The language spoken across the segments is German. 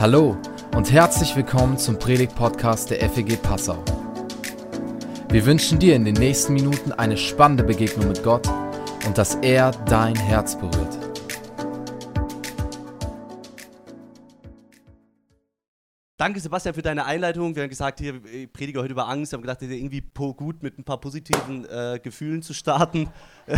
Hallo und herzlich willkommen zum Predigt-Podcast der FEG Passau. Wir wünschen dir in den nächsten Minuten eine spannende Begegnung mit Gott und dass er dein Herz berührt. Danke, Sebastian, für deine Einleitung. Wir haben gesagt, hier, ich predige heute über Angst. Wir haben gedacht, es ist irgendwie gut mit ein paar positiven äh, Gefühlen zu starten.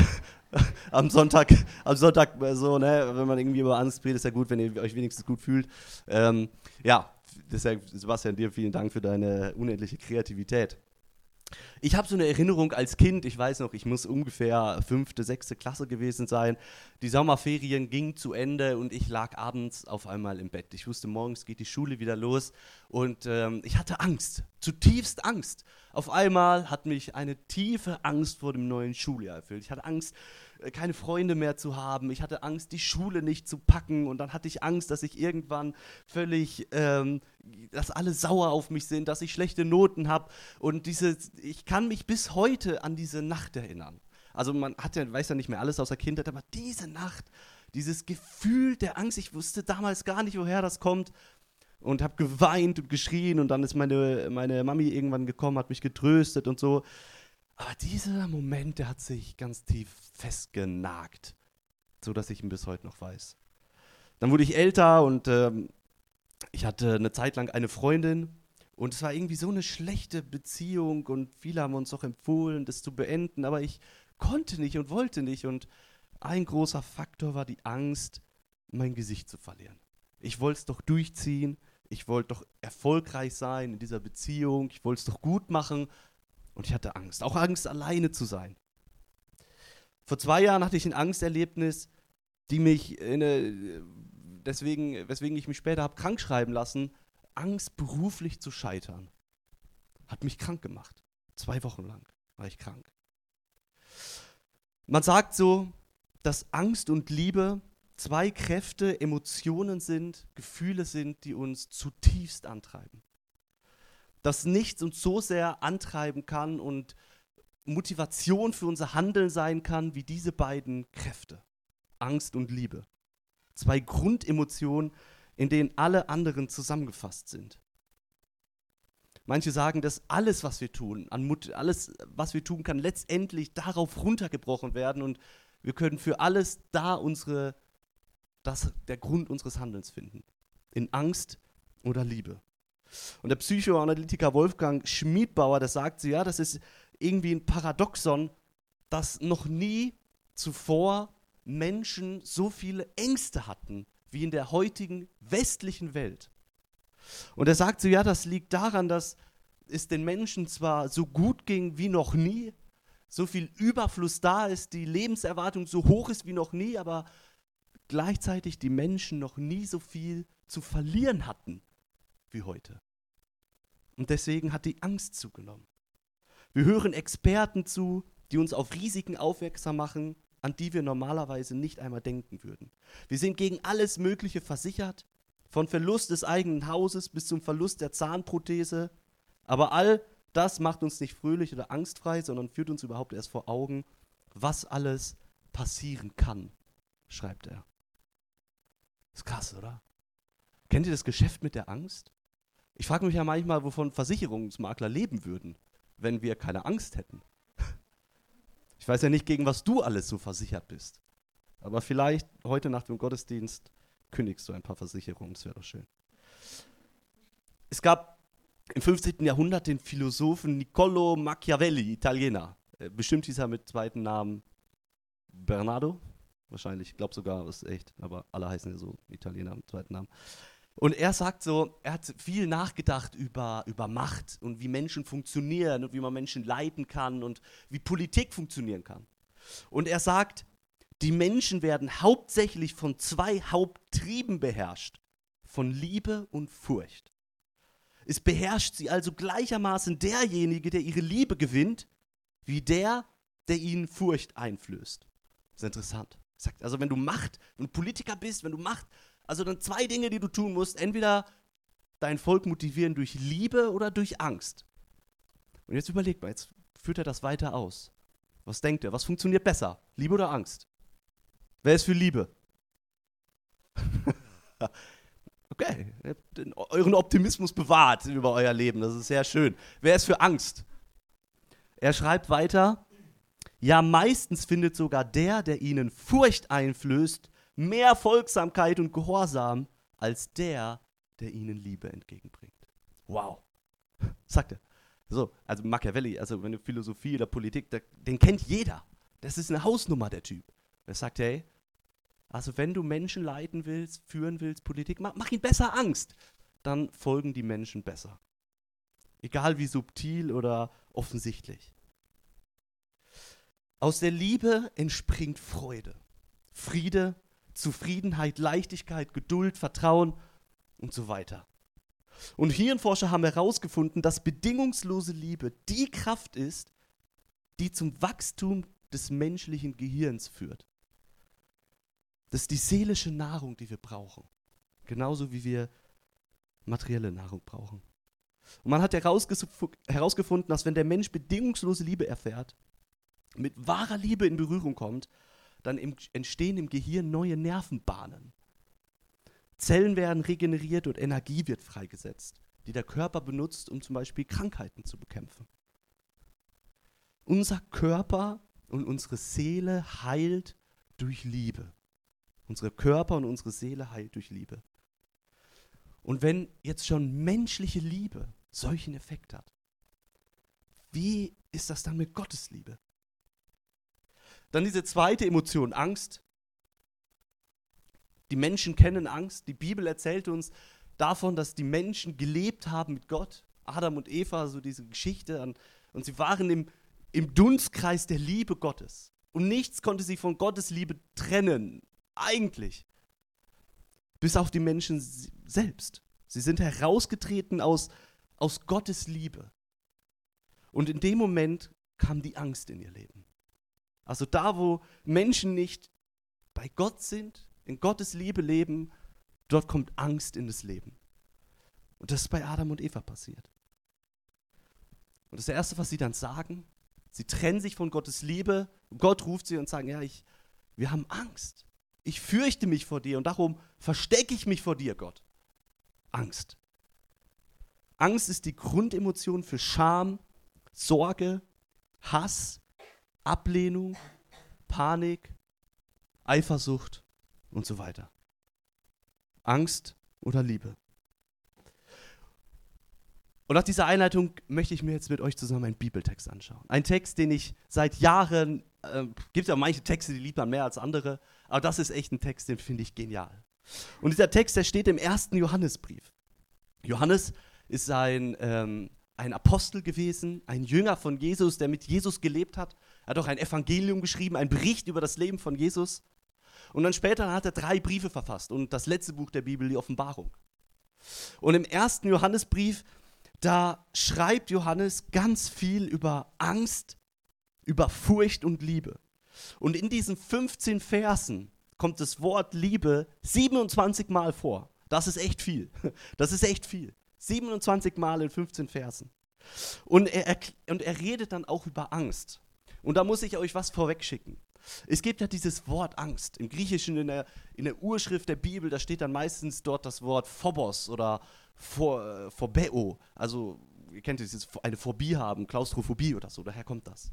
am Sonntag, am Sonntag äh, so, ne, wenn man irgendwie über Angst predigt, ist ja gut, wenn ihr euch wenigstens gut fühlt. Ähm, ja, deshalb, Sebastian, dir vielen Dank für deine unendliche Kreativität. Ich habe so eine Erinnerung als Kind, ich weiß noch, ich muss ungefähr fünfte, sechste Klasse gewesen sein. Die Sommerferien gingen zu Ende und ich lag abends auf einmal im Bett. Ich wusste, morgens geht die Schule wieder los und ähm, ich hatte Angst, zutiefst Angst. Auf einmal hat mich eine tiefe Angst vor dem neuen Schuljahr erfüllt. Ich hatte Angst, keine Freunde mehr zu haben. Ich hatte Angst, die Schule nicht zu packen. Und dann hatte ich Angst, dass ich irgendwann völlig, ähm, dass alle sauer auf mich sind, dass ich schlechte Noten habe. Und diese, ich kann mich bis heute an diese Nacht erinnern. Also man hat ja, weiß ja nicht mehr alles aus der Kindheit, aber diese Nacht, dieses Gefühl der Angst, ich wusste damals gar nicht, woher das kommt und habe geweint und geschrien und dann ist meine, meine Mami irgendwann gekommen, hat mich getröstet und so. Aber dieser Moment, der hat sich ganz tief festgenagt, so dass ich ihn bis heute noch weiß. Dann wurde ich älter und ähm, ich hatte eine Zeit lang eine Freundin und es war irgendwie so eine schlechte Beziehung und viele haben uns auch empfohlen, das zu beenden, aber ich konnte nicht und wollte nicht und ein großer Faktor war die Angst, mein Gesicht zu verlieren. Ich wollte es doch durchziehen, ich wollte doch erfolgreich sein in dieser Beziehung, ich wollte es doch gut machen und ich hatte Angst, auch Angst, alleine zu sein. Vor zwei Jahren hatte ich ein Angsterlebnis, die mich, eine, deswegen, weswegen ich mich später habe krank schreiben lassen, Angst beruflich zu scheitern. Hat mich krank gemacht. Zwei Wochen lang war ich krank. Man sagt so, dass Angst und Liebe zwei Kräfte, Emotionen sind, Gefühle sind, die uns zutiefst antreiben dass nichts uns so sehr antreiben kann und Motivation für unser Handeln sein kann wie diese beiden Kräfte, Angst und Liebe. Zwei Grundemotionen, in denen alle anderen zusammengefasst sind. Manche sagen, dass alles, was wir tun, alles, was wir tun, kann letztendlich darauf runtergebrochen werden und wir können für alles da unsere, das, der Grund unseres Handelns finden. In Angst oder Liebe. Und der Psychoanalytiker Wolfgang Schmiedbauer, der sagt ja, das ist irgendwie ein Paradoxon, dass noch nie zuvor Menschen so viele Ängste hatten wie in der heutigen westlichen Welt. Und er sagt so, ja, das liegt daran, dass es den Menschen zwar so gut ging wie noch nie, so viel Überfluss da ist, die Lebenserwartung so hoch ist wie noch nie, aber gleichzeitig die Menschen noch nie so viel zu verlieren hatten wie heute. Und deswegen hat die Angst zugenommen. Wir hören Experten zu, die uns auf Risiken aufmerksam machen, an die wir normalerweise nicht einmal denken würden. Wir sind gegen alles Mögliche versichert, von Verlust des eigenen Hauses bis zum Verlust der Zahnprothese. Aber all das macht uns nicht fröhlich oder angstfrei, sondern führt uns überhaupt erst vor Augen, was alles passieren kann, schreibt er. Ist krass, oder? Kennt ihr das Geschäft mit der Angst? Ich frage mich ja manchmal, wovon Versicherungsmakler leben würden, wenn wir keine Angst hätten. Ich weiß ja nicht, gegen was du alles so versichert bist. Aber vielleicht heute nach dem Gottesdienst kündigst du ein paar Versicherungen, das wäre doch schön. Es gab im 15. Jahrhundert den Philosophen Niccolo Machiavelli, Italiener. Äh, bestimmt hieß er mit zweiten Namen Bernardo. Wahrscheinlich, ich glaube sogar, ist echt, aber alle heißen ja so Italiener mit zweiten Namen. Und er sagt so, er hat viel nachgedacht über, über Macht und wie Menschen funktionieren und wie man Menschen leiten kann und wie Politik funktionieren kann. Und er sagt, die Menschen werden hauptsächlich von zwei Haupttrieben beherrscht, von Liebe und Furcht. Es beherrscht sie also gleichermaßen derjenige, der ihre Liebe gewinnt, wie der, der ihnen Furcht einflößt. Das ist interessant. Also, wenn du Macht, wenn du Politiker bist, wenn du Macht also dann zwei Dinge, die du tun musst. Entweder dein Volk motivieren durch Liebe oder durch Angst. Und jetzt überleg mal, jetzt führt er das weiter aus. Was denkt er? Was funktioniert besser? Liebe oder Angst? Wer ist für Liebe? okay. Ihr habt euren Optimismus bewahrt über euer Leben. Das ist sehr schön. Wer ist für Angst? Er schreibt weiter, ja meistens findet sogar der, der ihnen Furcht einflößt, mehr Folgsamkeit und Gehorsam als der, der ihnen Liebe entgegenbringt. Wow, sagt er. So, also Machiavelli, also wenn du Philosophie oder Politik, den kennt jeder. Das ist eine Hausnummer, der Typ. Er sagt, hey, also wenn du Menschen leiten willst, führen willst, Politik, mach, mach ihnen besser Angst. Dann folgen die Menschen besser. Egal wie subtil oder offensichtlich. Aus der Liebe entspringt Freude, Friede, Zufriedenheit, Leichtigkeit, Geduld, Vertrauen und so weiter. Und Hirnforscher haben herausgefunden, dass bedingungslose Liebe die Kraft ist, die zum Wachstum des menschlichen Gehirns führt. Das ist die seelische Nahrung, die wir brauchen. Genauso wie wir materielle Nahrung brauchen. Und man hat herausgefunden, dass wenn der Mensch bedingungslose Liebe erfährt, mit wahrer Liebe in Berührung kommt, dann entstehen im Gehirn neue Nervenbahnen. Zellen werden regeneriert und Energie wird freigesetzt, die der Körper benutzt, um zum Beispiel Krankheiten zu bekämpfen. Unser Körper und unsere Seele heilt durch Liebe. Unsere Körper und unsere Seele heilt durch Liebe. Und wenn jetzt schon menschliche Liebe solchen Effekt hat, wie ist das dann mit Gottes Liebe? Dann diese zweite Emotion, Angst. Die Menschen kennen Angst. Die Bibel erzählt uns davon, dass die Menschen gelebt haben mit Gott. Adam und Eva, so diese Geschichte. Und sie waren im, im Dunstkreis der Liebe Gottes. Und nichts konnte sie von Gottes Liebe trennen. Eigentlich. Bis auf die Menschen selbst. Sie sind herausgetreten aus, aus Gottes Liebe. Und in dem Moment kam die Angst in ihr Leben. Also da, wo Menschen nicht bei Gott sind, in Gottes Liebe leben, dort kommt Angst in das Leben. Und das ist bei Adam und Eva passiert. Und das Erste, was sie dann sagen, sie trennen sich von Gottes Liebe. Gott ruft sie und sagt, ja, ich, wir haben Angst. Ich fürchte mich vor dir und darum verstecke ich mich vor dir, Gott. Angst. Angst ist die Grundemotion für Scham, Sorge, Hass, Ablehnung, Panik, Eifersucht und so weiter. Angst oder Liebe. Und nach dieser Einleitung möchte ich mir jetzt mit euch zusammen einen Bibeltext anschauen. Ein Text, den ich seit Jahren, äh, gibt ja manche Texte, die liebt man mehr als andere, aber das ist echt ein Text, den finde ich genial. Und dieser Text, der steht im ersten Johannesbrief. Johannes ist ein, ähm, ein Apostel gewesen, ein Jünger von Jesus, der mit Jesus gelebt hat er hat auch ein Evangelium geschrieben, einen Bericht über das Leben von Jesus. Und dann später hat er drei Briefe verfasst und das letzte Buch der Bibel, die Offenbarung. Und im ersten Johannesbrief, da schreibt Johannes ganz viel über Angst, über Furcht und Liebe. Und in diesen 15 Versen kommt das Wort Liebe 27 Mal vor. Das ist echt viel. Das ist echt viel. 27 Mal in 15 Versen. Und er, und er redet dann auch über Angst. Und da muss ich euch was vorwegschicken. Es gibt ja dieses Wort Angst. Im Griechischen, in der, in der Urschrift der Bibel, da steht dann meistens dort das Wort Phobos oder äh, Phobeo. Also, ihr kennt es, eine Phobie haben, Klaustrophobie oder so, daher kommt das.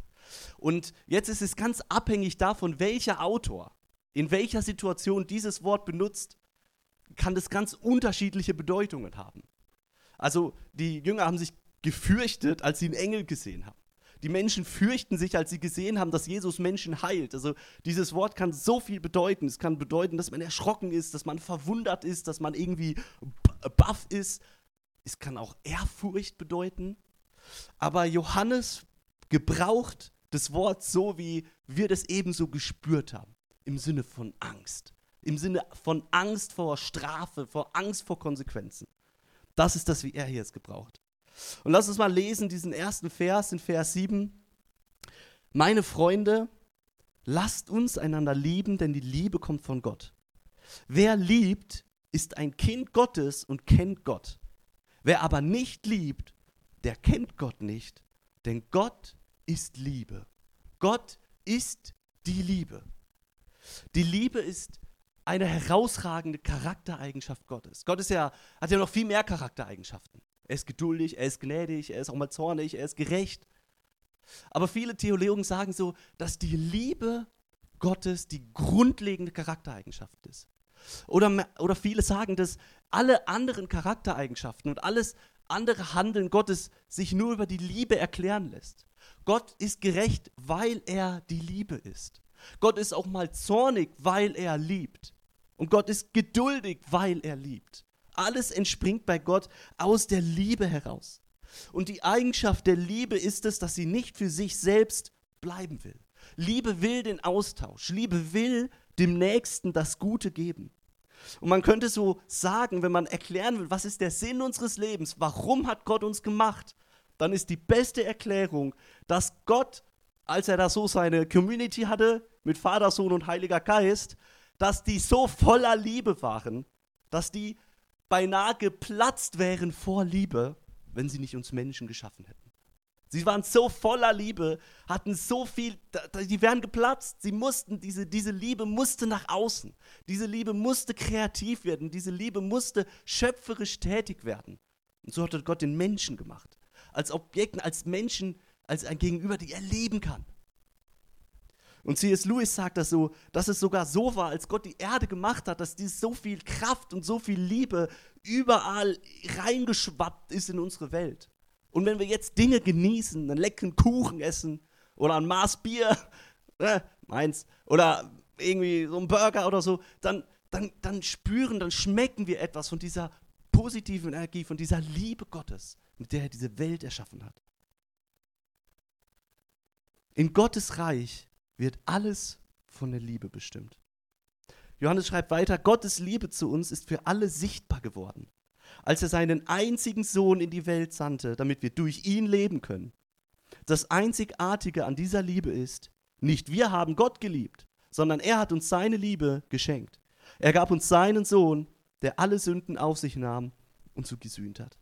Und jetzt ist es ganz abhängig davon, welcher Autor in welcher Situation dieses Wort benutzt, kann das ganz unterschiedliche Bedeutungen haben. Also, die Jünger haben sich gefürchtet, als sie einen Engel gesehen haben. Die Menschen fürchten sich, als sie gesehen haben, dass Jesus Menschen heilt. Also dieses Wort kann so viel bedeuten. Es kann bedeuten, dass man erschrocken ist, dass man verwundert ist, dass man irgendwie baff ist. Es kann auch Ehrfurcht bedeuten. Aber Johannes gebraucht das Wort so, wie wir das ebenso gespürt haben. Im Sinne von Angst. Im Sinne von Angst vor Strafe, vor Angst vor Konsequenzen. Das ist das, wie er hier es gebraucht. Und lass uns mal lesen, diesen ersten Vers in Vers 7. Meine Freunde, lasst uns einander lieben, denn die Liebe kommt von Gott. Wer liebt, ist ein Kind Gottes und kennt Gott. Wer aber nicht liebt, der kennt Gott nicht, denn Gott ist Liebe. Gott ist die Liebe. Die Liebe ist eine herausragende Charaktereigenschaft Gottes. Gott ist ja, hat ja noch viel mehr Charaktereigenschaften. Er ist geduldig, er ist gnädig, er ist auch mal zornig, er ist gerecht. Aber viele Theologen sagen so, dass die Liebe Gottes die grundlegende Charaktereigenschaft ist. Oder, oder viele sagen, dass alle anderen Charaktereigenschaften und alles andere Handeln Gottes sich nur über die Liebe erklären lässt. Gott ist gerecht, weil er die Liebe ist. Gott ist auch mal zornig, weil er liebt. Und Gott ist geduldig, weil er liebt. Alles entspringt bei Gott aus der Liebe heraus. Und die Eigenschaft der Liebe ist es, dass sie nicht für sich selbst bleiben will. Liebe will den Austausch. Liebe will dem Nächsten das Gute geben. Und man könnte so sagen, wenn man erklären will, was ist der Sinn unseres Lebens, warum hat Gott uns gemacht, dann ist die beste Erklärung, dass Gott, als er da so seine Community hatte, mit Vater, Sohn und Heiliger Geist, dass die so voller Liebe waren, dass die beinahe geplatzt wären vor Liebe, wenn sie nicht uns Menschen geschaffen hätten. Sie waren so voller Liebe, hatten so viel, die wären geplatzt. Sie mussten, diese, diese Liebe musste nach außen. Diese Liebe musste kreativ werden. Diese Liebe musste schöpferisch tätig werden. Und so hat Gott den Menschen gemacht. Als Objekten, als Menschen, als ein Gegenüber, die er leben kann. Und C.S. Lewis sagt das so, dass es sogar so war, als Gott die Erde gemacht hat, dass dies so viel Kraft und so viel Liebe überall reingeschwappt ist in unsere Welt. Und wenn wir jetzt Dinge genießen, einen leckeren Kuchen essen oder ein Maß Bier, äh, meins, oder irgendwie so ein Burger oder so, dann, dann, dann spüren, dann schmecken wir etwas von dieser positiven Energie, von dieser Liebe Gottes, mit der er diese Welt erschaffen hat. In Gottes Reich wird alles von der Liebe bestimmt. Johannes schreibt weiter, Gottes Liebe zu uns ist für alle sichtbar geworden als er seinen einzigen Sohn in die Welt sandte, damit wir durch ihn leben können. Das Einzigartige an dieser Liebe ist, nicht wir haben Gott geliebt, sondern er hat uns seine Liebe geschenkt. Er gab uns seinen Sohn, der alle Sünden auf sich nahm und so gesühnt hat.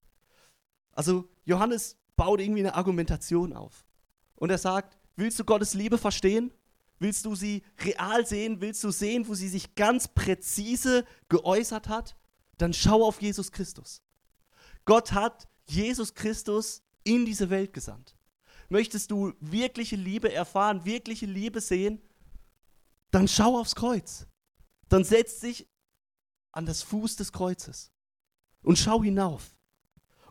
Also Johannes baut irgendwie eine Argumentation auf. Und er sagt, willst du Gottes Liebe verstehen? Willst du sie real sehen? Willst du sehen, wo sie sich ganz präzise geäußert hat? dann schau auf Jesus Christus. Gott hat Jesus Christus in diese Welt gesandt. Möchtest du wirkliche Liebe erfahren, wirkliche Liebe sehen, dann schau aufs Kreuz. Dann setz dich an das Fuß des Kreuzes und schau hinauf.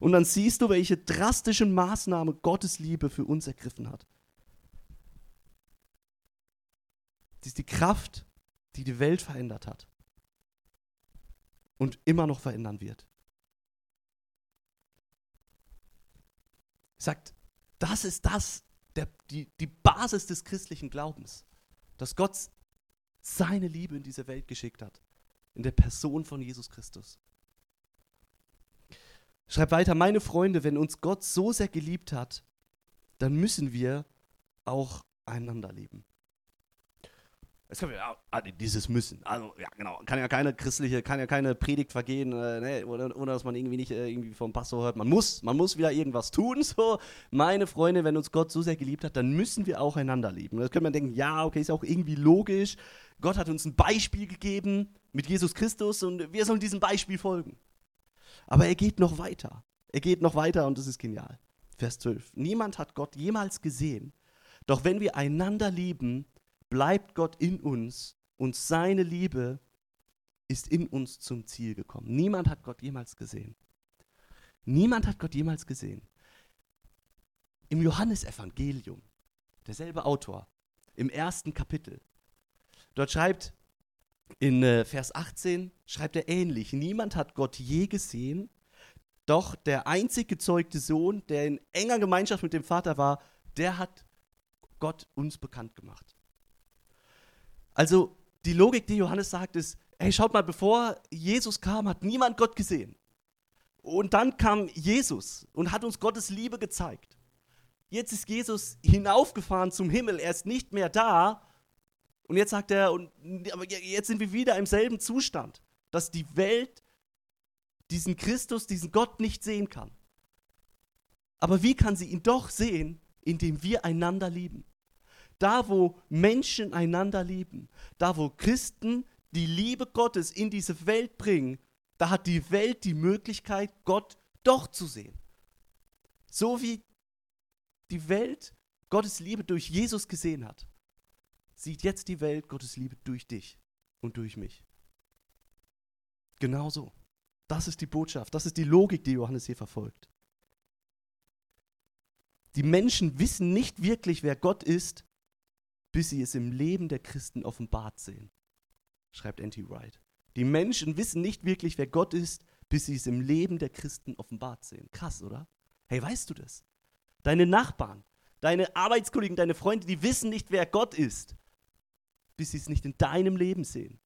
Und dann siehst du, welche drastischen Maßnahme Gottes Liebe für uns ergriffen hat. Das ist die Kraft, die die Welt verändert hat und immer noch verändern wird. Sagt, das ist das, der, die, die Basis des christlichen Glaubens, dass Gott seine Liebe in diese Welt geschickt hat, in der Person von Jesus Christus. Schreibt weiter, meine Freunde, wenn uns Gott so sehr geliebt hat, dann müssen wir auch einander lieben. Es kann ja, ah, dieses Müssen. Also, ja, genau. Kann ja keine christliche, kann ja keine Predigt vergehen, äh, ne, oder, oder, dass man irgendwie nicht äh, irgendwie vom Pastor hört. Man muss, man muss wieder irgendwas tun. So, meine Freunde, wenn uns Gott so sehr geliebt hat, dann müssen wir auch einander lieben. Das könnte man denken, ja, okay, ist auch irgendwie logisch. Gott hat uns ein Beispiel gegeben mit Jesus Christus und wir sollen diesem Beispiel folgen. Aber er geht noch weiter. Er geht noch weiter und das ist genial. Vers 12. Niemand hat Gott jemals gesehen. Doch wenn wir einander lieben, bleibt Gott in uns und seine Liebe ist in uns zum Ziel gekommen. Niemand hat Gott jemals gesehen. Niemand hat Gott jemals gesehen. Im Johannesevangelium, derselbe Autor, im ersten Kapitel, dort schreibt in äh, Vers 18, schreibt er ähnlich, niemand hat Gott je gesehen, doch der einzig gezeugte Sohn, der in enger Gemeinschaft mit dem Vater war, der hat Gott uns bekannt gemacht. Also die Logik, die Johannes sagt, ist, hey, schaut mal, bevor Jesus kam, hat niemand Gott gesehen. Und dann kam Jesus und hat uns Gottes Liebe gezeigt. Jetzt ist Jesus hinaufgefahren zum Himmel, er ist nicht mehr da. Und jetzt sagt er, und, aber jetzt sind wir wieder im selben Zustand, dass die Welt diesen Christus, diesen Gott nicht sehen kann. Aber wie kann sie ihn doch sehen, indem wir einander lieben? Da, wo Menschen einander lieben, da, wo Christen die Liebe Gottes in diese Welt bringen, da hat die Welt die Möglichkeit, Gott doch zu sehen. So wie die Welt Gottes Liebe durch Jesus gesehen hat, sieht jetzt die Welt Gottes Liebe durch dich und durch mich. Genauso. Das ist die Botschaft, das ist die Logik, die Johannes hier verfolgt. Die Menschen wissen nicht wirklich, wer Gott ist, bis sie es im Leben der Christen offenbart sehen, schreibt N.T. Wright. Die Menschen wissen nicht wirklich, wer Gott ist, bis sie es im Leben der Christen offenbart sehen. Krass, oder? Hey, weißt du das? Deine Nachbarn, deine Arbeitskollegen, deine Freunde, die wissen nicht, wer Gott ist, bis sie es nicht in deinem Leben sehen,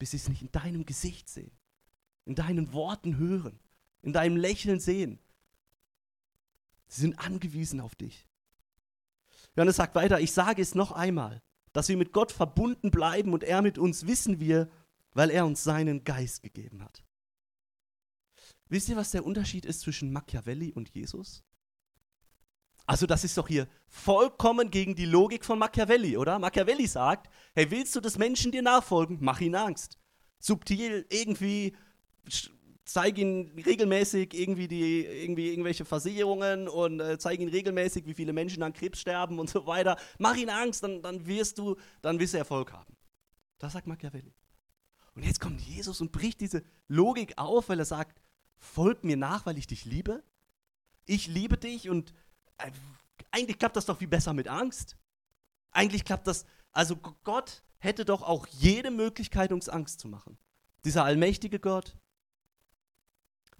bis sie es nicht in deinem Gesicht sehen, in deinen Worten hören, in deinem Lächeln sehen. Sie sind angewiesen auf dich. Johannes sagt weiter, ich sage es noch einmal, dass wir mit Gott verbunden bleiben und er mit uns wissen wir, weil er uns seinen Geist gegeben hat. Wisst ihr, was der Unterschied ist zwischen Machiavelli und Jesus? Also das ist doch hier vollkommen gegen die Logik von Machiavelli, oder? Machiavelli sagt, hey, willst du, dass Menschen dir nachfolgen? Mach ihnen Angst. Subtil, irgendwie, zeig ihnen regelmäßig irgendwie, die, irgendwie irgendwelche Versicherungen und äh, zeig ihnen regelmäßig, wie viele Menschen an Krebs sterben und so weiter. Mach ihnen Angst, dann, dann wirst du, dann wirst du Erfolg haben. Das sagt Machiavelli. Und jetzt kommt Jesus und bricht diese Logik auf, weil er sagt, folg mir nach, weil ich dich liebe. Ich liebe dich und äh, eigentlich klappt das doch viel besser mit Angst. Eigentlich klappt das, also Gott hätte doch auch jede Möglichkeit, uns Angst zu machen. Dieser allmächtige Gott,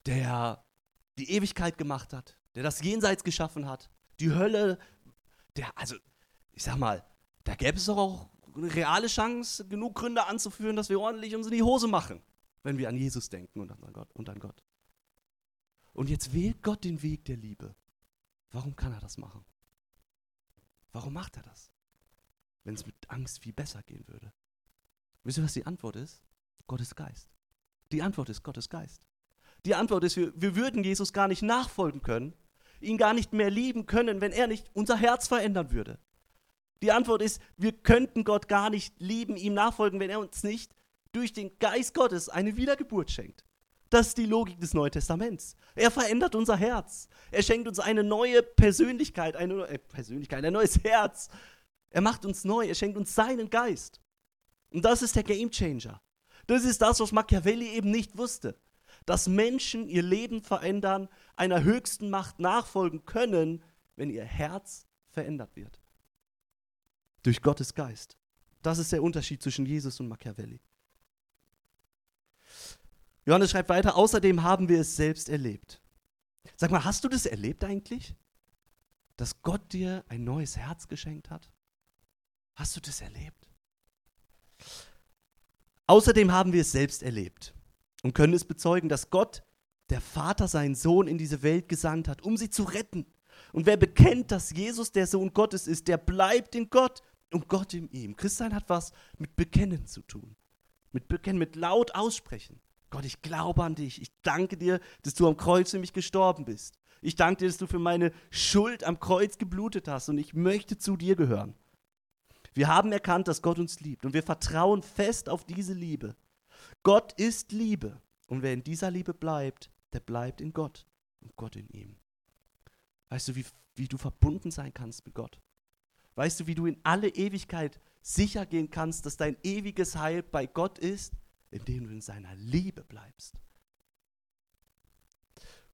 der die Ewigkeit gemacht hat, der das Jenseits geschaffen hat, die Hölle, der, also, ich sag mal, da gäbe es doch auch eine reale Chance, genug Gründe anzuführen, dass wir ordentlich uns in die Hose machen, wenn wir an Jesus denken und an Gott. Und, an Gott. und jetzt wählt Gott den Weg der Liebe. Warum kann er das machen? Warum macht er das? Wenn es mit Angst viel besser gehen würde. Wisst ihr, was die Antwort ist? Gottes Geist. Die Antwort ist Gottes Geist. Die Antwort ist, wir, wir würden Jesus gar nicht nachfolgen können, ihn gar nicht mehr lieben können, wenn er nicht unser Herz verändern würde. Die Antwort ist, wir könnten Gott gar nicht lieben, ihm nachfolgen, wenn er uns nicht durch den Geist Gottes eine Wiedergeburt schenkt. Das ist die Logik des Neuen Testaments. Er verändert unser Herz. Er schenkt uns eine neue Persönlichkeit, eine äh, Persönlichkeit, ein neues Herz. Er macht uns neu. Er schenkt uns seinen Geist. Und das ist der Gamechanger. Das ist das, was Machiavelli eben nicht wusste. Dass Menschen ihr Leben verändern, einer höchsten Macht nachfolgen können, wenn ihr Herz verändert wird. Durch Gottes Geist. Das ist der Unterschied zwischen Jesus und Machiavelli. Johannes schreibt weiter, außerdem haben wir es selbst erlebt. Sag mal, hast du das erlebt eigentlich? Dass Gott dir ein neues Herz geschenkt hat? Hast du das erlebt? Außerdem haben wir es selbst erlebt und können es bezeugen, dass Gott, der Vater, seinen Sohn in diese Welt gesandt hat, um sie zu retten. Und wer bekennt, dass Jesus der Sohn Gottes ist, der bleibt in Gott und Gott in ihm. Christsein hat was mit Bekennen zu tun. Mit Bekennen, mit laut aussprechen. Gott, ich glaube an dich. Ich danke dir, dass du am Kreuz für mich gestorben bist. Ich danke dir, dass du für meine Schuld am Kreuz geblutet hast und ich möchte zu dir gehören. Wir haben erkannt, dass Gott uns liebt und wir vertrauen fest auf diese Liebe. Gott ist Liebe und wer in dieser Liebe bleibt, der bleibt in Gott und Gott in ihm. Weißt du, wie, wie du verbunden sein kannst mit Gott? Weißt du, wie du in alle Ewigkeit sicher gehen kannst, dass dein ewiges Heil bei Gott ist? indem du in seiner Liebe bleibst.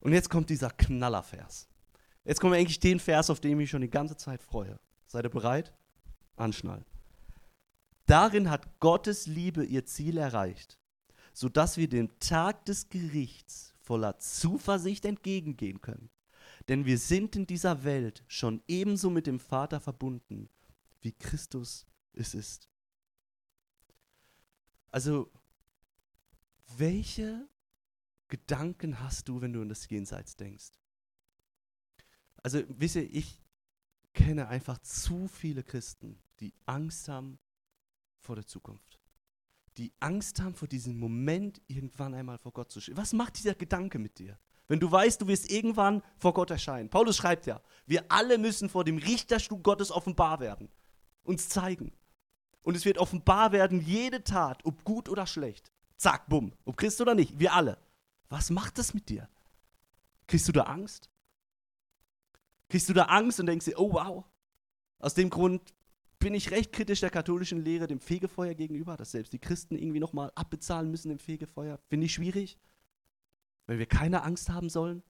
Und jetzt kommt dieser Knallervers. Jetzt kommt eigentlich den Vers, auf den ich mich schon die ganze Zeit freue. Seid ihr bereit? Anschnallen. Darin hat Gottes Liebe ihr Ziel erreicht, sodass wir dem Tag des Gerichts voller Zuversicht entgegengehen können. Denn wir sind in dieser Welt schon ebenso mit dem Vater verbunden, wie Christus es ist. Also welche Gedanken hast du, wenn du an das Jenseits denkst? Also, wisst ihr, ich kenne einfach zu viele Christen, die Angst haben vor der Zukunft. Die Angst haben vor diesem Moment, irgendwann einmal vor Gott zu stehen. Was macht dieser Gedanke mit dir? Wenn du weißt, du wirst irgendwann vor Gott erscheinen. Paulus schreibt ja, wir alle müssen vor dem Richterstuhl Gottes offenbar werden, uns zeigen. Und es wird offenbar werden, jede Tat, ob gut oder schlecht. Zack, bumm. Ob Christ oder nicht, wir alle. Was macht das mit dir? Kriegst du da Angst? Kriegst du da Angst und denkst dir, oh wow. Aus dem Grund bin ich recht kritisch der katholischen Lehre dem Fegefeuer gegenüber, dass selbst die Christen irgendwie nochmal abbezahlen müssen im Fegefeuer. Finde ich schwierig, weil wir keine Angst haben sollen.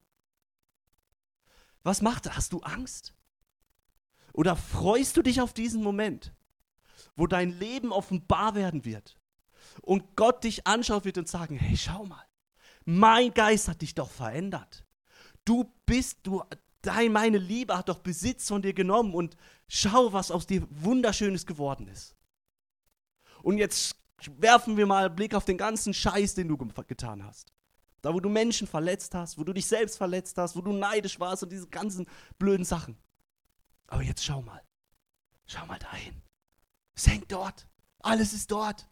Was macht das? Hast du Angst? Oder freust du dich auf diesen Moment, wo dein Leben offenbar werden wird und Gott dich anschaut wird und sagen, hey, schau mal, mein Geist hat dich doch verändert. Du bist, du, dein, meine Liebe hat doch Besitz von dir genommen und schau, was aus dir Wunderschönes geworden ist. Und jetzt werfen wir mal einen Blick auf den ganzen Scheiß, den du getan hast. Da, wo du Menschen verletzt hast, wo du dich selbst verletzt hast, wo du neidisch warst und diese ganzen blöden Sachen. Aber jetzt schau mal. Schau mal dahin. Es hängt dort. Alles ist dort.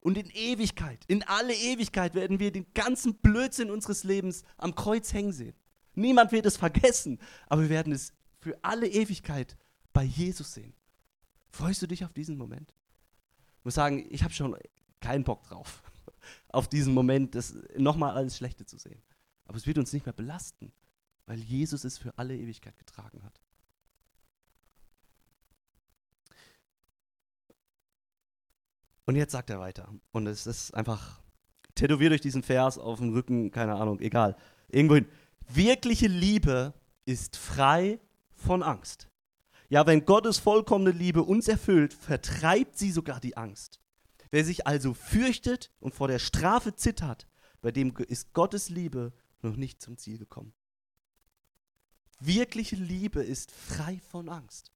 Und in Ewigkeit, in alle Ewigkeit werden wir den ganzen Blödsinn unseres Lebens am Kreuz hängen sehen. Niemand wird es vergessen, aber wir werden es für alle Ewigkeit bei Jesus sehen. Freust du dich auf diesen Moment? Ich muss sagen, ich habe schon keinen Bock drauf, auf diesen Moment, das nochmal alles Schlechte zu sehen. Aber es wird uns nicht mehr belasten, weil Jesus es für alle Ewigkeit getragen hat. Und jetzt sagt er weiter. Und es ist einfach tätowiert durch diesen Vers auf dem Rücken, keine Ahnung, egal. Irgendwohin. Wirkliche Liebe ist frei von Angst. Ja, wenn Gottes vollkommene Liebe uns erfüllt, vertreibt sie sogar die Angst. Wer sich also fürchtet und vor der Strafe zittert, bei dem ist Gottes Liebe noch nicht zum Ziel gekommen. Wirkliche Liebe ist frei von Angst.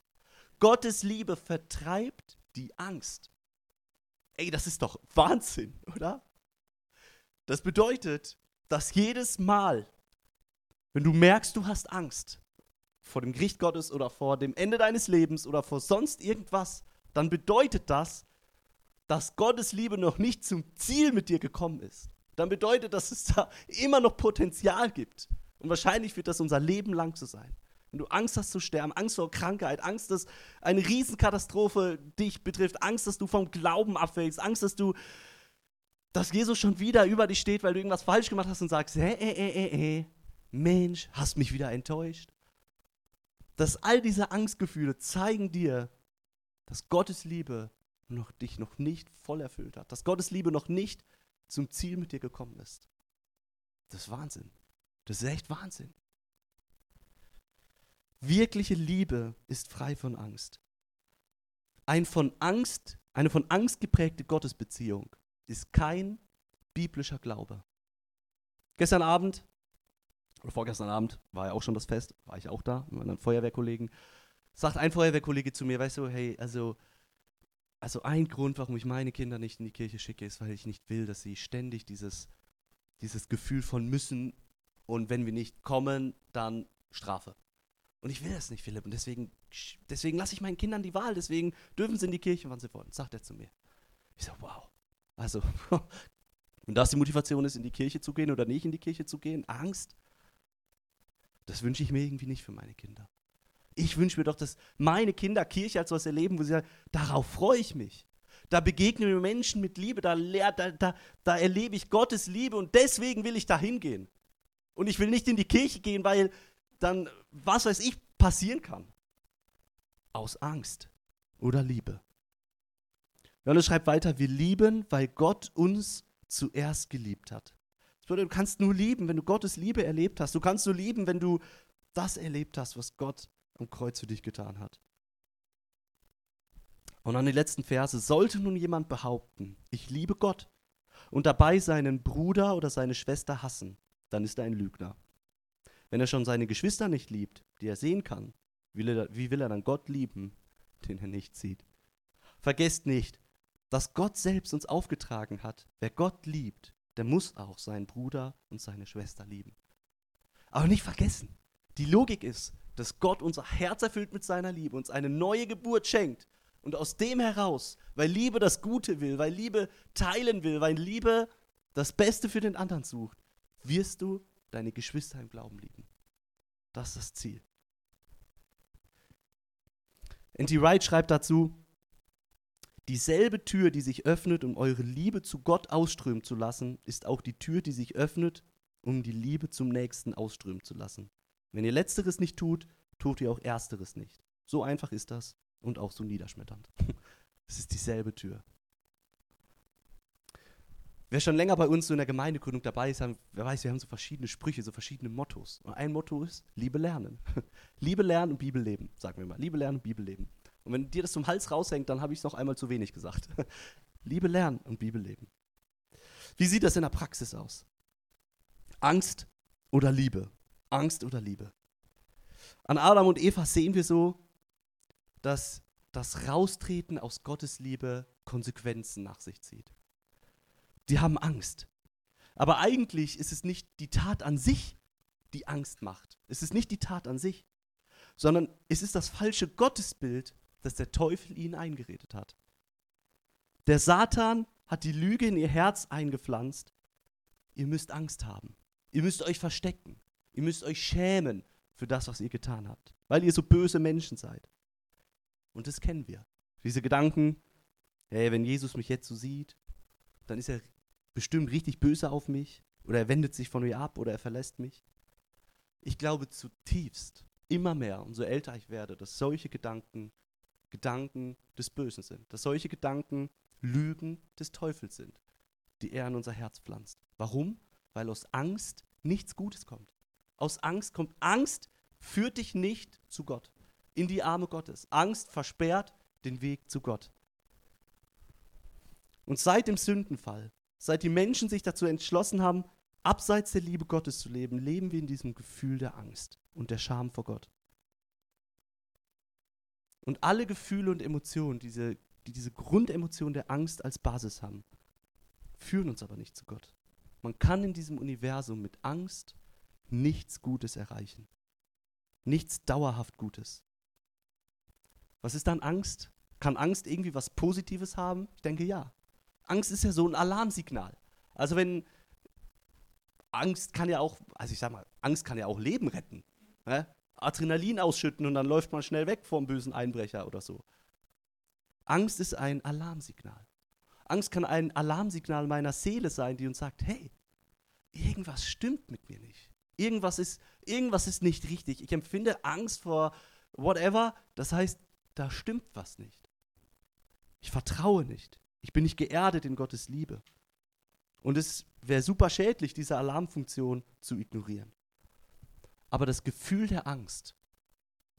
Gottes Liebe vertreibt die Angst. Ey, das ist doch Wahnsinn, oder? Das bedeutet, dass jedes Mal, wenn du merkst, du hast Angst vor dem Gericht Gottes oder vor dem Ende deines Lebens oder vor sonst irgendwas, dann bedeutet das, dass Gottes Liebe noch nicht zum Ziel mit dir gekommen ist. Dann bedeutet, dass es da immer noch Potenzial gibt. Und wahrscheinlich wird das unser Leben lang so sein. Wenn du Angst hast zu sterben, Angst vor Krankheit, Angst, dass eine Riesenkatastrophe dich betrifft, Angst, dass du vom Glauben abfällst, Angst, dass du dass Jesus schon wieder über dich steht, weil du irgendwas falsch gemacht hast und sagst, hey, hey, hey, hey, Mensch, hast mich wieder enttäuscht. Dass all diese Angstgefühle zeigen dir, dass Gottes Liebe noch dich noch nicht voll erfüllt hat, dass Gottes Liebe noch nicht zum Ziel mit dir gekommen ist. Das ist Wahnsinn. Das ist echt Wahnsinn. Wirkliche Liebe ist frei von Angst. Ein von Angst, eine von Angst geprägte Gottesbeziehung ist kein biblischer Glaube. Gestern Abend oder vorgestern Abend war ja auch schon das Fest, war ich auch da mit meinen Feuerwehrkollegen. Sagt ein Feuerwehrkollege zu mir, weißt du, hey, also, also ein Grund, warum ich meine Kinder nicht in die Kirche schicke, ist, weil ich nicht will, dass sie ständig dieses, dieses Gefühl von müssen und wenn wir nicht kommen, dann Strafe. Und ich will das nicht, Philipp. Und deswegen, deswegen lasse ich meinen Kindern die Wahl. Deswegen dürfen sie in die Kirche, wann sie wollen, sagt er zu mir. Ich so, wow. Also, und das die Motivation ist, in die Kirche zu gehen oder nicht in die Kirche zu gehen, Angst, das wünsche ich mir irgendwie nicht für meine Kinder. Ich wünsche mir doch, dass meine Kinder Kirche als was erleben, wo sie sagen, darauf freue ich mich. Da begegnen wir Menschen mit Liebe, da, da, da, da erlebe ich Gottes Liebe und deswegen will ich da hingehen. Und ich will nicht in die Kirche gehen, weil dann, was weiß ich, passieren kann. Aus Angst oder Liebe. Johannes schreibt weiter, wir lieben, weil Gott uns zuerst geliebt hat. Du kannst nur lieben, wenn du Gottes Liebe erlebt hast. Du kannst nur lieben, wenn du das erlebt hast, was Gott am Kreuz für dich getan hat. Und an die letzten Verse, sollte nun jemand behaupten, ich liebe Gott und dabei seinen Bruder oder seine Schwester hassen, dann ist er ein Lügner. Wenn er schon seine Geschwister nicht liebt, die er sehen kann, wie will er, wie will er dann Gott lieben, den er nicht sieht? Vergesst nicht, dass Gott selbst uns aufgetragen hat, wer Gott liebt, der muss auch seinen Bruder und seine Schwester lieben. Aber nicht vergessen, die Logik ist, dass Gott unser Herz erfüllt mit seiner Liebe, uns eine neue Geburt schenkt. Und aus dem heraus, weil Liebe das Gute will, weil Liebe teilen will, weil Liebe das Beste für den anderen sucht, wirst du deine Geschwister im Glauben lieben. Das ist das Ziel. N.T. Wright schreibt dazu, Dieselbe Tür, die sich öffnet, um eure Liebe zu Gott ausströmen zu lassen, ist auch die Tür, die sich öffnet, um die Liebe zum Nächsten ausströmen zu lassen. Wenn ihr letzteres nicht tut, tut ihr auch ersteres nicht. So einfach ist das und auch so niederschmetternd. Es ist dieselbe Tür. Wer schon länger bei uns so in der Gemeindegründung dabei ist, haben, wer weiß, wir haben so verschiedene Sprüche, so verschiedene Mottos. Und ein Motto ist Liebe lernen. Liebe lernen und Bibel leben, sagen wir mal. Liebe lernen und Bibel leben. Und wenn dir das zum Hals raushängt, dann habe ich es noch einmal zu wenig gesagt. Liebe lernen und Bibel leben. Wie sieht das in der Praxis aus? Angst oder Liebe? Angst oder Liebe? An Adam und Eva sehen wir so, dass das Raustreten aus Gottes Liebe Konsequenzen nach sich zieht. Die haben Angst. Aber eigentlich ist es nicht die Tat an sich, die Angst macht. Es ist nicht die Tat an sich, sondern es ist das falsche Gottesbild, das der Teufel ihnen eingeredet hat. Der Satan hat die Lüge in ihr Herz eingepflanzt. Ihr müsst Angst haben. Ihr müsst euch verstecken. Ihr müsst euch schämen für das, was ihr getan habt, weil ihr so böse Menschen seid. Und das kennen wir. Diese Gedanken, hey, wenn Jesus mich jetzt so sieht, dann ist er bestimmt richtig böse auf mich oder er wendet sich von mir ab oder er verlässt mich. Ich glaube zutiefst, immer mehr, umso älter ich werde, dass solche Gedanken Gedanken des Bösen sind, dass solche Gedanken Lügen des Teufels sind, die er in unser Herz pflanzt. Warum? Weil aus Angst nichts Gutes kommt. Aus Angst kommt Angst, führt dich nicht zu Gott, in die Arme Gottes. Angst versperrt den Weg zu Gott. Und seit dem Sündenfall, seit die Menschen sich dazu entschlossen haben, abseits der Liebe Gottes zu leben, leben wir in diesem Gefühl der Angst und der Scham vor Gott. Und alle Gefühle und Emotionen, diese, die diese Grundemotion der Angst als Basis haben, führen uns aber nicht zu Gott. Man kann in diesem Universum mit Angst nichts Gutes erreichen. Nichts dauerhaft Gutes. Was ist dann Angst? Kann Angst irgendwie was Positives haben? Ich denke ja. Angst ist ja so ein Alarmsignal. Also wenn Angst kann ja auch, also ich sag mal, Angst kann ja auch Leben retten. Ne? Adrenalin ausschütten und dann läuft man schnell weg vom bösen Einbrecher oder so. Angst ist ein Alarmsignal. Angst kann ein Alarmsignal meiner Seele sein, die uns sagt, hey, irgendwas stimmt mit mir nicht. Irgendwas ist, irgendwas ist nicht richtig. Ich empfinde Angst vor whatever. Das heißt, da stimmt was nicht. Ich vertraue nicht. Ich bin nicht geerdet in Gottes Liebe. Und es wäre super schädlich, diese Alarmfunktion zu ignorieren. Aber das Gefühl der Angst,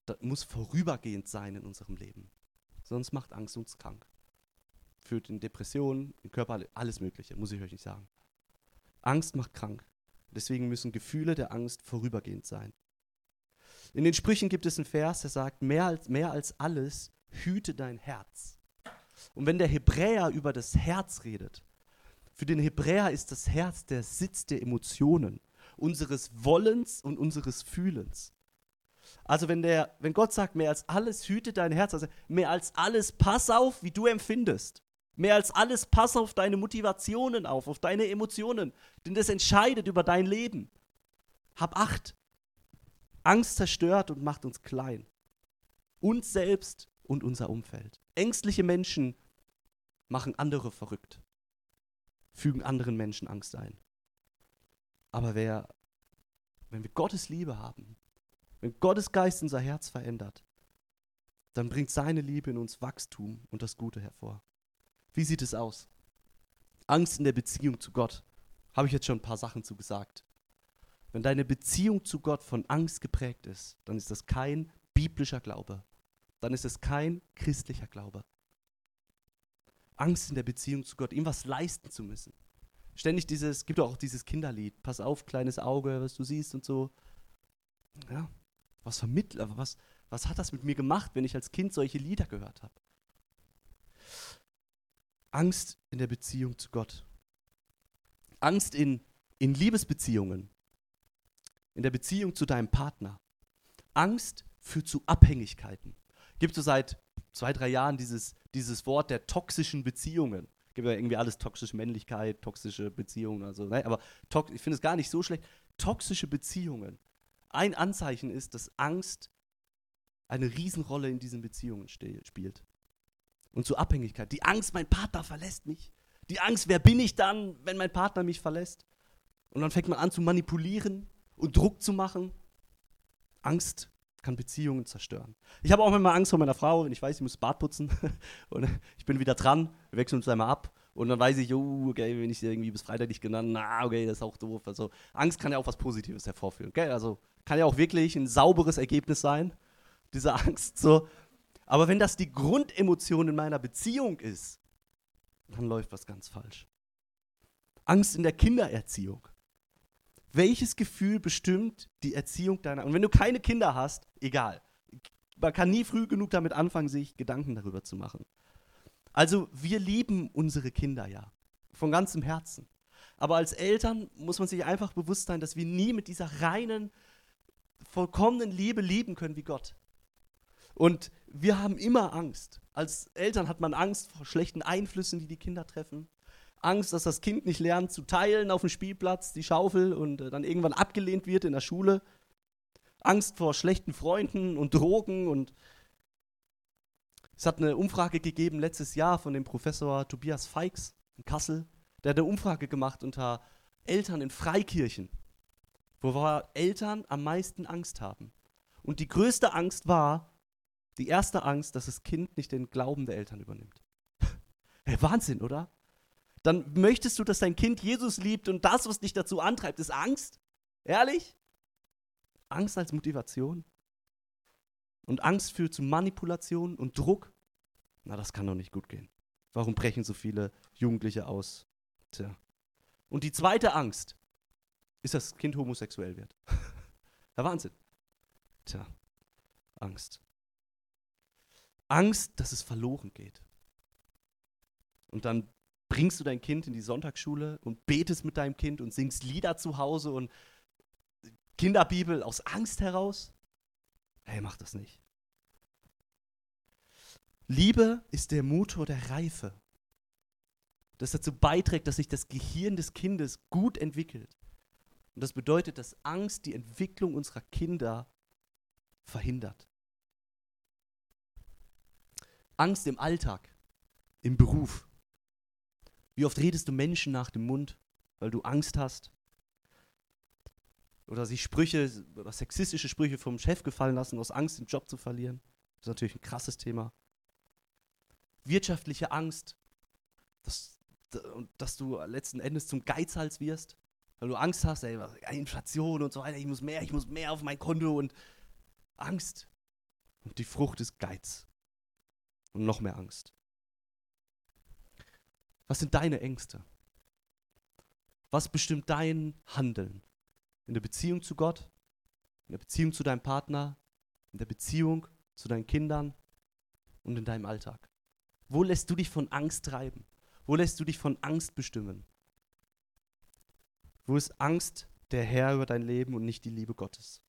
das muss vorübergehend sein in unserem Leben. Sonst macht Angst uns krank. Führt in Depressionen, im Körper, alles Mögliche, muss ich euch nicht sagen. Angst macht krank. Deswegen müssen Gefühle der Angst vorübergehend sein. In den Sprüchen gibt es einen Vers, der sagt, mehr als, mehr als alles hüte dein Herz. Und wenn der Hebräer über das Herz redet, für den Hebräer ist das Herz der Sitz der Emotionen unseres Wollens und unseres Fühlens. Also wenn, der, wenn Gott sagt, mehr als alles hüte dein Herz, also mehr als alles pass auf, wie du empfindest. Mehr als alles pass auf deine Motivationen auf, auf deine Emotionen, denn das entscheidet über dein Leben. Hab Acht. Angst zerstört und macht uns klein. Uns selbst und unser Umfeld. Ängstliche Menschen machen andere verrückt, fügen anderen Menschen Angst ein. Aber wer, wenn wir Gottes Liebe haben, wenn Gottes Geist unser Herz verändert, dann bringt seine Liebe in uns Wachstum und das Gute hervor. Wie sieht es aus? Angst in der Beziehung zu Gott. Habe ich jetzt schon ein paar Sachen zu gesagt. Wenn deine Beziehung zu Gott von Angst geprägt ist, dann ist das kein biblischer Glaube. Dann ist es kein christlicher Glaube. Angst in der Beziehung zu Gott, ihm was leisten zu müssen ständig dieses, gibt auch dieses Kinderlied, pass auf, kleines Auge, was du siehst und so. Ja, was vermittelt, was, was hat das mit mir gemacht, wenn ich als Kind solche Lieder gehört habe? Angst in der Beziehung zu Gott. Angst in, in Liebesbeziehungen. In der Beziehung zu deinem Partner. Angst führt zu Abhängigkeiten. Gibt es so seit zwei, drei Jahren dieses, dieses Wort der toxischen Beziehungen gibt ja irgendwie alles toxische Männlichkeit, toxische Beziehungen, also, ne? aber ich finde es gar nicht so schlecht. Toxische Beziehungen. Ein Anzeichen ist, dass Angst eine Riesenrolle in diesen Beziehungen spielt. und zu Abhängigkeit. Die Angst, mein Partner verlässt mich. Die Angst, wer bin ich dann, wenn mein Partner mich verlässt? Und dann fängt man an zu manipulieren und Druck zu machen. Angst kann Beziehungen zerstören. Ich habe auch immer Angst vor meiner Frau, wenn ich weiß, ich muss Bad putzen und ich bin wieder dran, wir wechseln uns einmal ab und dann weiß ich, oh, okay, wenn ich irgendwie bis Freitag nicht genannt, na, okay, das ist auch doof. Also Angst kann ja auch was Positives hervorführen, okay? Also kann ja auch wirklich ein sauberes Ergebnis sein, diese Angst so. Aber wenn das die Grundemotion in meiner Beziehung ist, dann läuft was ganz falsch. Angst in der Kindererziehung. Welches Gefühl bestimmt die Erziehung deiner? Und wenn du keine Kinder hast, egal. Man kann nie früh genug damit anfangen, sich Gedanken darüber zu machen. Also wir lieben unsere Kinder ja von ganzem Herzen. Aber als Eltern muss man sich einfach bewusst sein, dass wir nie mit dieser reinen, vollkommenen Liebe lieben können wie Gott. Und wir haben immer Angst. Als Eltern hat man Angst vor schlechten Einflüssen, die die Kinder treffen. Angst, dass das Kind nicht lernt zu teilen auf dem Spielplatz, die Schaufel und äh, dann irgendwann abgelehnt wird in der Schule. Angst vor schlechten Freunden und Drogen und es hat eine Umfrage gegeben letztes Jahr von dem Professor Tobias Feix in Kassel. Der hat eine Umfrage gemacht unter Eltern in Freikirchen, wo Eltern am meisten Angst haben. Und die größte Angst war, die erste Angst, dass das Kind nicht den Glauben der Eltern übernimmt. hey, Wahnsinn, oder? Dann möchtest du, dass dein Kind Jesus liebt und das, was dich dazu antreibt, ist Angst? Ehrlich? Angst als Motivation? Und Angst führt zu Manipulation und Druck? Na, das kann doch nicht gut gehen. Warum brechen so viele Jugendliche aus? Tja. Und die zweite Angst ist, dass das Kind homosexuell wird. Der Wahnsinn. Tja, Angst. Angst, dass es verloren geht. Und dann bringst du dein Kind in die Sonntagsschule und betest mit deinem Kind und singst Lieder zu Hause und Kinderbibel aus Angst heraus. Hey, mach das nicht. Liebe ist der Motor der Reife, das dazu beiträgt, dass sich das Gehirn des Kindes gut entwickelt. Und das bedeutet, dass Angst die Entwicklung unserer Kinder verhindert. Angst im Alltag, im Beruf. Wie oft redest du Menschen nach dem Mund, weil du Angst hast? Oder sich Sprüche sexistische Sprüche vom Chef gefallen lassen, aus Angst, den Job zu verlieren. Das ist natürlich ein krasses Thema. Wirtschaftliche Angst, dass, dass du letzten Endes zum Geizhals wirst, weil du Angst hast, ey, Inflation und so weiter, ich muss mehr, ich muss mehr auf mein Konto und Angst. Und die Frucht ist Geiz und noch mehr Angst. Was sind deine Ängste? Was bestimmt dein Handeln? In der Beziehung zu Gott, in der Beziehung zu deinem Partner, in der Beziehung zu deinen Kindern und in deinem Alltag? Wo lässt du dich von Angst treiben? Wo lässt du dich von Angst bestimmen? Wo ist Angst der Herr über dein Leben und nicht die Liebe Gottes?